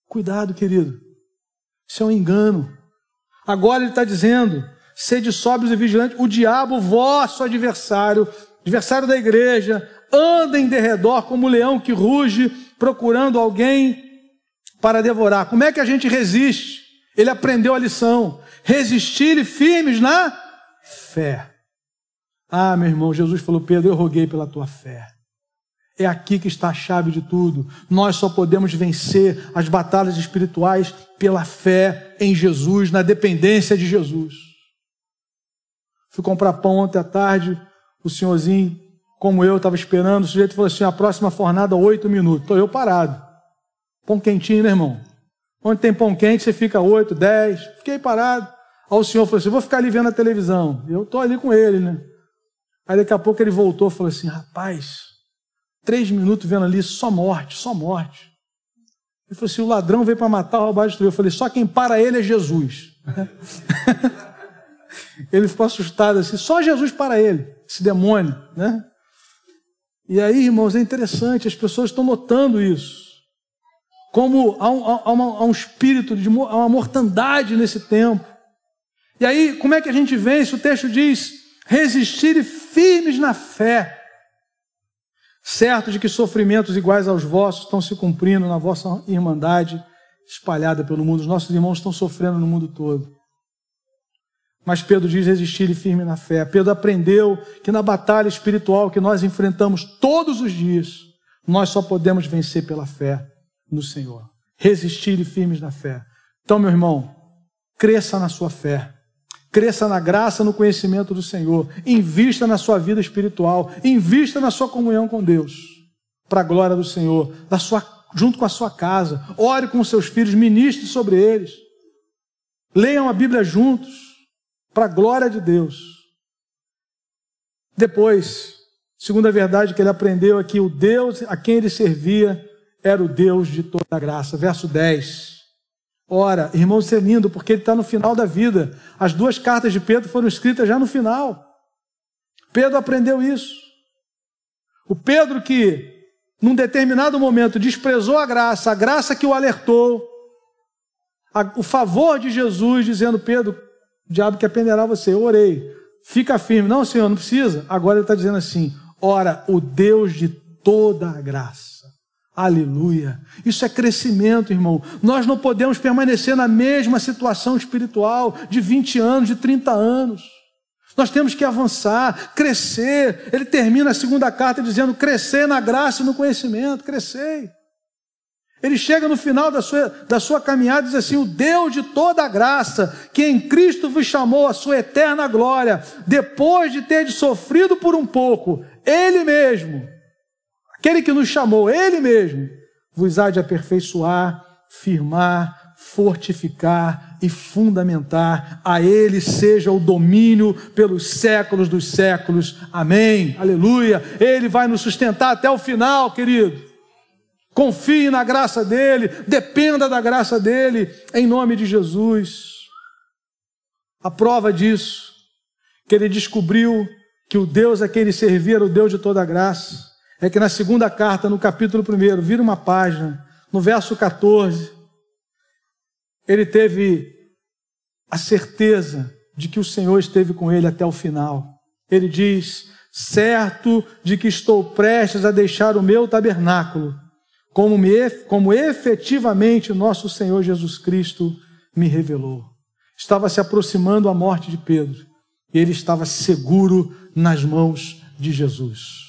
Cuidado, querido. Isso é um engano. Agora ele está dizendo: sede sóbrios e vigilantes. O diabo, vosso adversário, adversário da igreja, anda em derredor como um leão que ruge, procurando alguém para devorar. Como é que a gente resiste? Ele aprendeu a lição. Resistir firmes na fé. Ah, meu irmão, Jesus falou: Pedro, eu roguei pela tua fé. É aqui que está a chave de tudo. Nós só podemos vencer as batalhas espirituais pela fé em Jesus, na dependência de Jesus. Fui comprar pão ontem à tarde, o senhorzinho, como eu, estava esperando, o sujeito falou assim: a próxima fornada, oito minutos. Estou eu parado. Pão quentinho, né, irmão? Onde tem pão quente, você fica oito, dez. Fiquei parado. Aí o senhor falou assim: vou ficar ali vendo a televisão. Eu estou ali com ele, né? Aí daqui a pouco ele voltou e falou assim: rapaz, três minutos vendo ali, só morte, só morte. Ele falou assim: o ladrão veio para matar, roubar, destruir. Eu falei: só quem para ele é Jesus. ele ficou assustado assim: só Jesus para ele, esse demônio, né? E aí, irmãos, é interessante, as pessoas estão notando isso como há um, há uma, há um espírito de há uma mortandade nesse tempo. E aí, como é que a gente vence? O texto diz: resistir firmes na fé, certo de que sofrimentos iguais aos vossos estão se cumprindo na vossa irmandade espalhada pelo mundo. Os nossos irmãos estão sofrendo no mundo todo. Mas Pedro diz resistir e firme na fé. Pedro aprendeu que na batalha espiritual que nós enfrentamos todos os dias, nós só podemos vencer pela fé no Senhor. Resistirem firmes na fé. Então, meu irmão, cresça na sua fé. Cresça na graça, no conhecimento do Senhor. Invista na sua vida espiritual. Invista na sua comunhão com Deus. Para a glória do Senhor. Sua, junto com a sua casa. Ore com os seus filhos. Ministre sobre eles. Leiam a Bíblia juntos. Para a glória de Deus. Depois, segunda verdade que ele aprendeu aqui, o Deus a quem ele servia era o Deus de toda graça. Verso 10. Ora, irmão, isso é lindo, porque ele está no final da vida. As duas cartas de Pedro foram escritas já no final. Pedro aprendeu isso. O Pedro que, num determinado momento, desprezou a graça, a graça que o alertou, a, o favor de Jesus, dizendo: Pedro, o diabo quer peneirar você. Eu orei, fica firme. Não, Senhor, não precisa. Agora ele está dizendo assim: Ora, o Deus de toda a graça Aleluia. Isso é crescimento, irmão. Nós não podemos permanecer na mesma situação espiritual de 20 anos, de 30 anos. Nós temos que avançar, crescer. Ele termina a segunda carta dizendo: crescer na graça e no conhecimento, crescer. Ele chega no final da sua, da sua caminhada e diz assim: O Deus de toda a graça, que em Cristo vos chamou a sua eterna glória, depois de ter sofrido por um pouco, Ele mesmo Aquele que nos chamou, Ele mesmo, vos há de aperfeiçoar, firmar, fortificar e fundamentar. A Ele seja o domínio pelos séculos dos séculos. Amém. Aleluia. Ele vai nos sustentar até o final, querido. Confie na graça dele, dependa da graça dele, em nome de Jesus. A prova disso, que ele descobriu que o Deus a quem ele servia era o Deus de toda graça é que na segunda carta, no capítulo 1, vira uma página, no verso 14, ele teve a certeza de que o Senhor esteve com ele até o final. Ele diz: certo de que estou prestes a deixar o meu tabernáculo, como, me, como efetivamente nosso Senhor Jesus Cristo me revelou. Estava se aproximando a morte de Pedro, e ele estava seguro nas mãos de Jesus.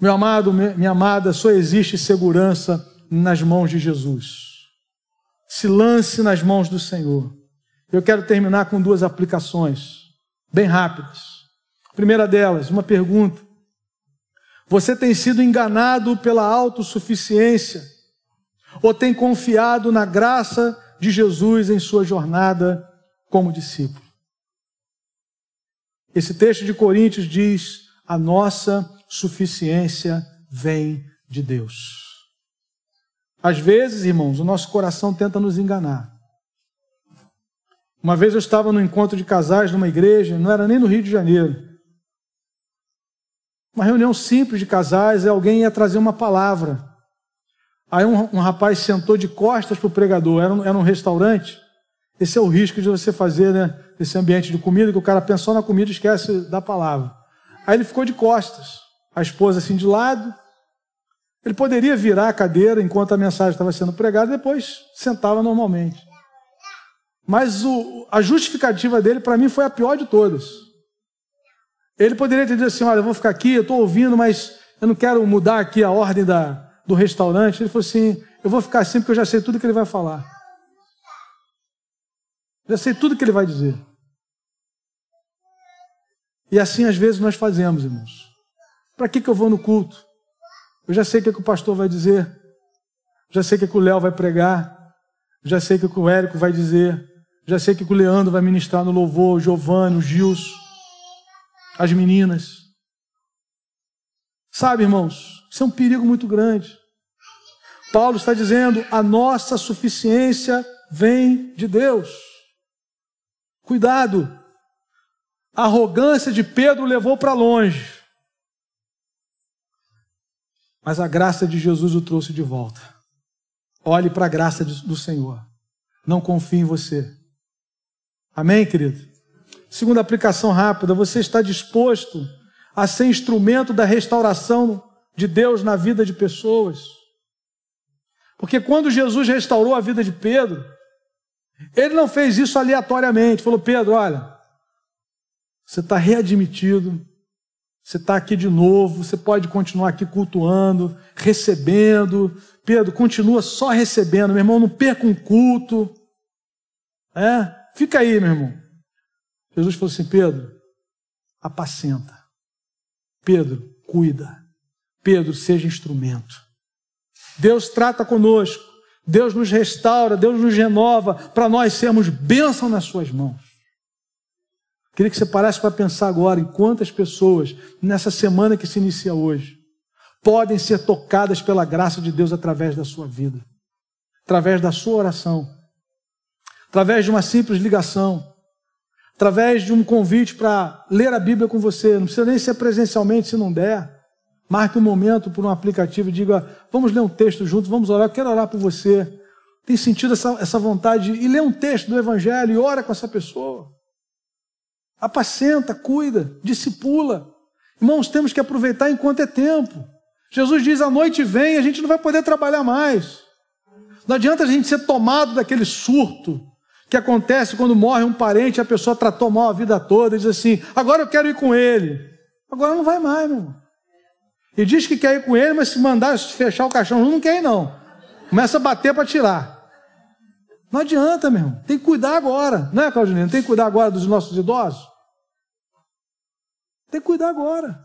Meu amado, minha amada, só existe segurança nas mãos de Jesus. Se lance nas mãos do Senhor. Eu quero terminar com duas aplicações, bem rápidas. primeira delas, uma pergunta. Você tem sido enganado pela autossuficiência ou tem confiado na graça de Jesus em sua jornada como discípulo? Esse texto de Coríntios diz: a nossa suficiência vem de Deus. Às vezes, irmãos, o nosso coração tenta nos enganar. Uma vez eu estava no encontro de casais numa igreja, não era nem no Rio de Janeiro. Uma reunião simples de casais, alguém ia trazer uma palavra. Aí um, um rapaz sentou de costas para o pregador, era um, era um restaurante. Esse é o risco de você fazer, né? Esse ambiente de comida, que o cara pensou na comida e esquece da palavra. Aí ele ficou de costas, a esposa assim de lado. Ele poderia virar a cadeira enquanto a mensagem estava sendo pregada depois sentava normalmente. Mas o, a justificativa dele, para mim, foi a pior de todas. Ele poderia ter dito assim: Olha, eu vou ficar aqui, eu estou ouvindo, mas eu não quero mudar aqui a ordem da, do restaurante. Ele falou assim: Eu vou ficar assim porque eu já sei tudo que ele vai falar. Já sei tudo que ele vai dizer. E assim às vezes nós fazemos, irmãos. Para que, que eu vou no culto? Eu já sei o que, que o pastor vai dizer. Já sei o que, que o Léo vai pregar. Já sei o que, que o Érico vai dizer. Já sei que o Leandro vai ministrar no louvor, o Giovanni, o Gilson, as meninas. Sabe, irmãos, isso é um perigo muito grande. Paulo está dizendo: a nossa suficiência vem de Deus. Cuidado. A arrogância de Pedro levou para longe. Mas a graça de Jesus o trouxe de volta. Olhe para a graça do Senhor. Não confie em você. Amém, querido? Segunda aplicação rápida: você está disposto a ser instrumento da restauração de Deus na vida de pessoas? Porque quando Jesus restaurou a vida de Pedro, ele não fez isso aleatoriamente. Falou: Pedro, olha, você está readmitido, você está aqui de novo, você pode continuar aqui cultuando, recebendo. Pedro, continua só recebendo, meu irmão, não perca um culto. É? Fica aí, meu irmão. Jesus falou assim: Pedro, apacenta. Pedro, cuida. Pedro, seja instrumento. Deus trata conosco. Deus nos restaura, Deus nos renova para nós sermos bênção nas suas mãos. Queria que você parasse para pensar agora em quantas pessoas, nessa semana que se inicia hoje, podem ser tocadas pela graça de Deus através da sua vida, através da sua oração, através de uma simples ligação, através de um convite para ler a Bíblia com você. Não precisa nem ser presencialmente se não der. Marque um momento por um aplicativo e diga: vamos ler um texto juntos, vamos orar. Eu quero orar por você. Tem sentido essa, essa vontade e ler um texto do Evangelho e ora com essa pessoa. Apacenta, cuida, discipula. Irmãos, temos que aproveitar enquanto é tempo. Jesus diz: a noite vem, a gente não vai poder trabalhar mais. Não adianta a gente ser tomado daquele surto que acontece quando morre um parente, a pessoa tratou mal a vida toda diz assim: agora eu quero ir com ele. Agora não vai mais, meu irmão. E diz que quer ir com ele, mas se mandar fechar o caixão, não quer ir, não. Começa a bater para tirar. Não adianta, meu irmão. Tem que cuidar agora. Não é, Claudinei? Tem que cuidar agora dos nossos idosos? Tem que cuidar agora.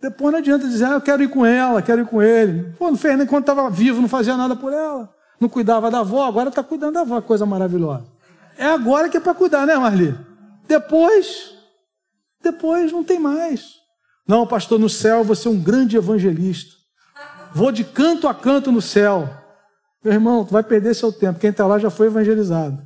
Depois não adianta dizer, ah, eu quero ir com ela, quero ir com ele. Pô, não fez nem quando estava vivo, não fazia nada por ela não cuidava da avó, agora está cuidando da avó, coisa maravilhosa. É agora que é para cuidar, né, Marli? Depois, depois não tem mais. Não, pastor, no céu vou ser um grande evangelista. Vou de canto a canto no céu. Meu irmão, tu vai perder seu tempo. Quem está lá já foi evangelizado.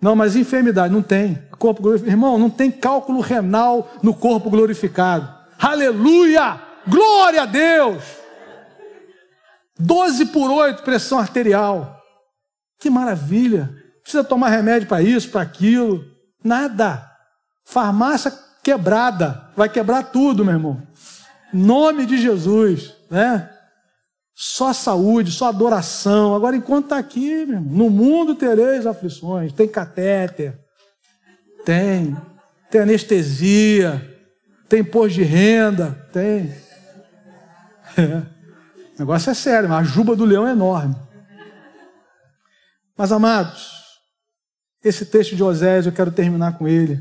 Não, mas enfermidade, não tem. Corpo. Irmão, não tem cálculo renal no corpo glorificado. Aleluia! Glória a Deus! 12 por 8 pressão arterial. Que maravilha! Precisa tomar remédio para isso, para aquilo. Nada. Farmácia quebrada. Vai quebrar tudo, meu irmão. Nome de Jesus, né? Só saúde, só adoração. Agora, enquanto está aqui, meu irmão, no mundo tereis aflições. Tem catéter, tem. Tem anestesia, tem pôr de renda, tem. É. Negócio é sério, a juba do leão é enorme. Mas, amados, esse texto de Osés, eu quero terminar com ele.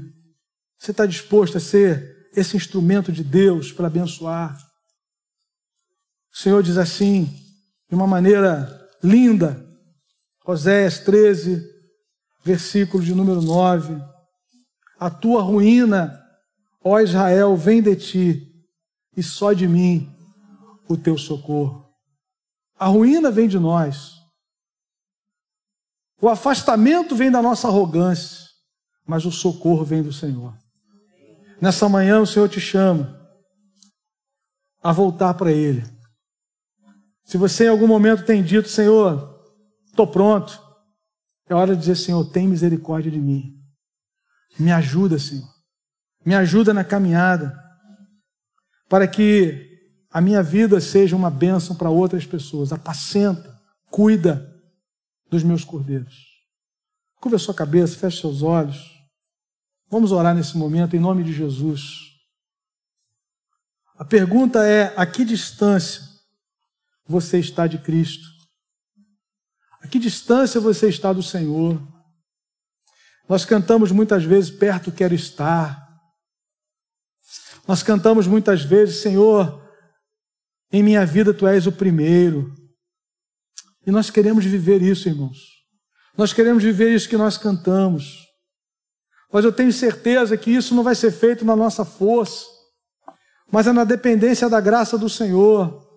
Você está disposto a ser esse instrumento de Deus para abençoar? O Senhor diz assim, de uma maneira linda, Osés 13, versículo de número 9: A tua ruína, ó Israel, vem de ti, e só de mim o teu socorro. A ruína vem de nós. O afastamento vem da nossa arrogância, mas o socorro vem do Senhor. Nessa manhã o Senhor te chama a voltar para Ele. Se você em algum momento tem dito, Senhor, estou pronto, é hora de dizer, Senhor, tem misericórdia de mim. Me ajuda, Senhor. Me ajuda na caminhada, para que a minha vida seja uma bênção para outras pessoas. Apacenta, cuida dos meus cordeiros. Curva sua cabeça, feche seus olhos. Vamos orar nesse momento em nome de Jesus. A pergunta é: a que distância você está de Cristo? A que distância você está do Senhor? Nós cantamos muitas vezes, perto quero estar. Nós cantamos muitas vezes, Senhor, em minha vida tu és o primeiro. E nós queremos viver isso, irmãos. Nós queremos viver isso que nós cantamos. Mas eu tenho certeza que isso não vai ser feito na nossa força, mas é na dependência da graça do Senhor.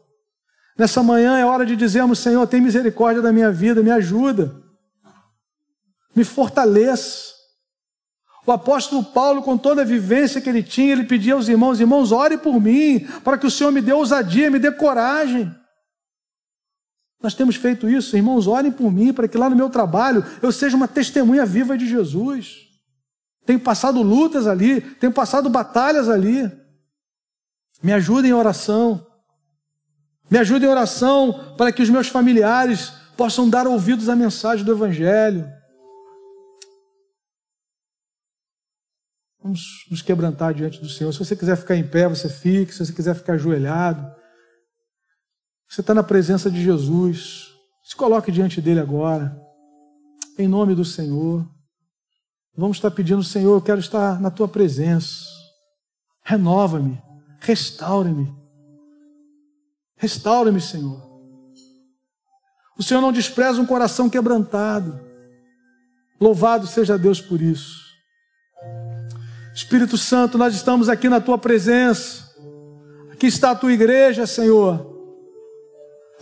Nessa manhã é hora de dizermos: Senhor, tem misericórdia da minha vida, me ajuda, me fortaleça. O apóstolo Paulo, com toda a vivência que ele tinha, ele pedia aos irmãos: Irmãos, ore por mim, para que o Senhor me dê ousadia, me dê coragem. Nós temos feito isso, irmãos, orem por mim, para que lá no meu trabalho eu seja uma testemunha viva de Jesus. Tenho passado lutas ali, tenho passado batalhas ali. Me ajudem em oração. Me ajude em oração para que os meus familiares possam dar ouvidos à mensagem do Evangelho. Vamos nos quebrantar diante do Senhor. Se você quiser ficar em pé, você fique. Se você quiser ficar ajoelhado, você está na presença de Jesus. Se coloque diante dele agora. Em nome do Senhor. Vamos estar pedindo, Senhor, eu quero estar na tua presença. Renova-me, restaure-me. Restaura-me, Senhor. O Senhor não despreza um coração quebrantado. Louvado seja Deus por isso. Espírito Santo, nós estamos aqui na tua presença. Aqui está a tua igreja, Senhor.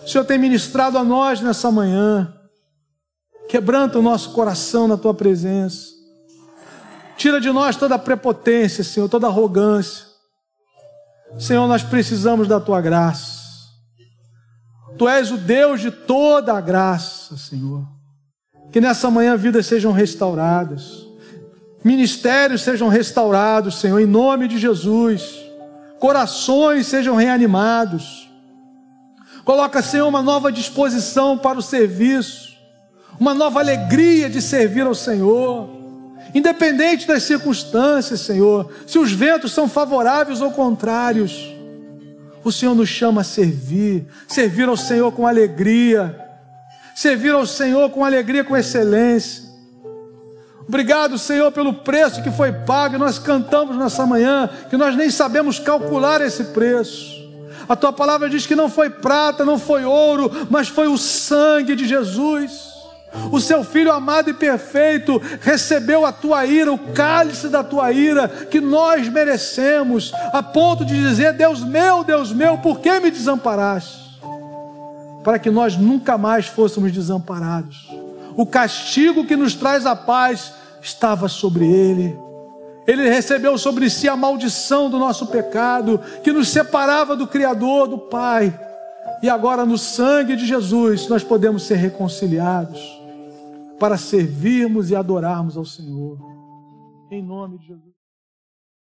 O Senhor tem ministrado a nós nessa manhã. Quebranta o nosso coração na tua presença. Tira de nós toda a prepotência, Senhor, toda a arrogância. Senhor, nós precisamos da tua graça. Tu és o Deus de toda a graça, Senhor. Que nessa manhã vidas sejam restauradas, ministérios sejam restaurados, Senhor, em nome de Jesus. Corações sejam reanimados. Coloca, Senhor, uma nova disposição para o serviço, uma nova alegria de servir ao Senhor. Independente das circunstâncias, Senhor, se os ventos são favoráveis ou contrários, o Senhor nos chama a servir, servir ao Senhor com alegria, servir ao Senhor com alegria, com excelência. Obrigado, Senhor, pelo preço que foi pago. Nós cantamos nessa manhã que nós nem sabemos calcular esse preço. A tua palavra diz que não foi prata, não foi ouro, mas foi o sangue de Jesus. O seu filho amado e perfeito recebeu a tua ira, o cálice da tua ira, que nós merecemos, a ponto de dizer: Deus meu, Deus meu, por que me desamparaste? Para que nós nunca mais fôssemos desamparados. O castigo que nos traz a paz estava sobre ele. Ele recebeu sobre si a maldição do nosso pecado, que nos separava do Criador, do Pai. E agora, no sangue de Jesus, nós podemos ser reconciliados para servirmos e adorarmos ao Senhor. Em nome de Jesus.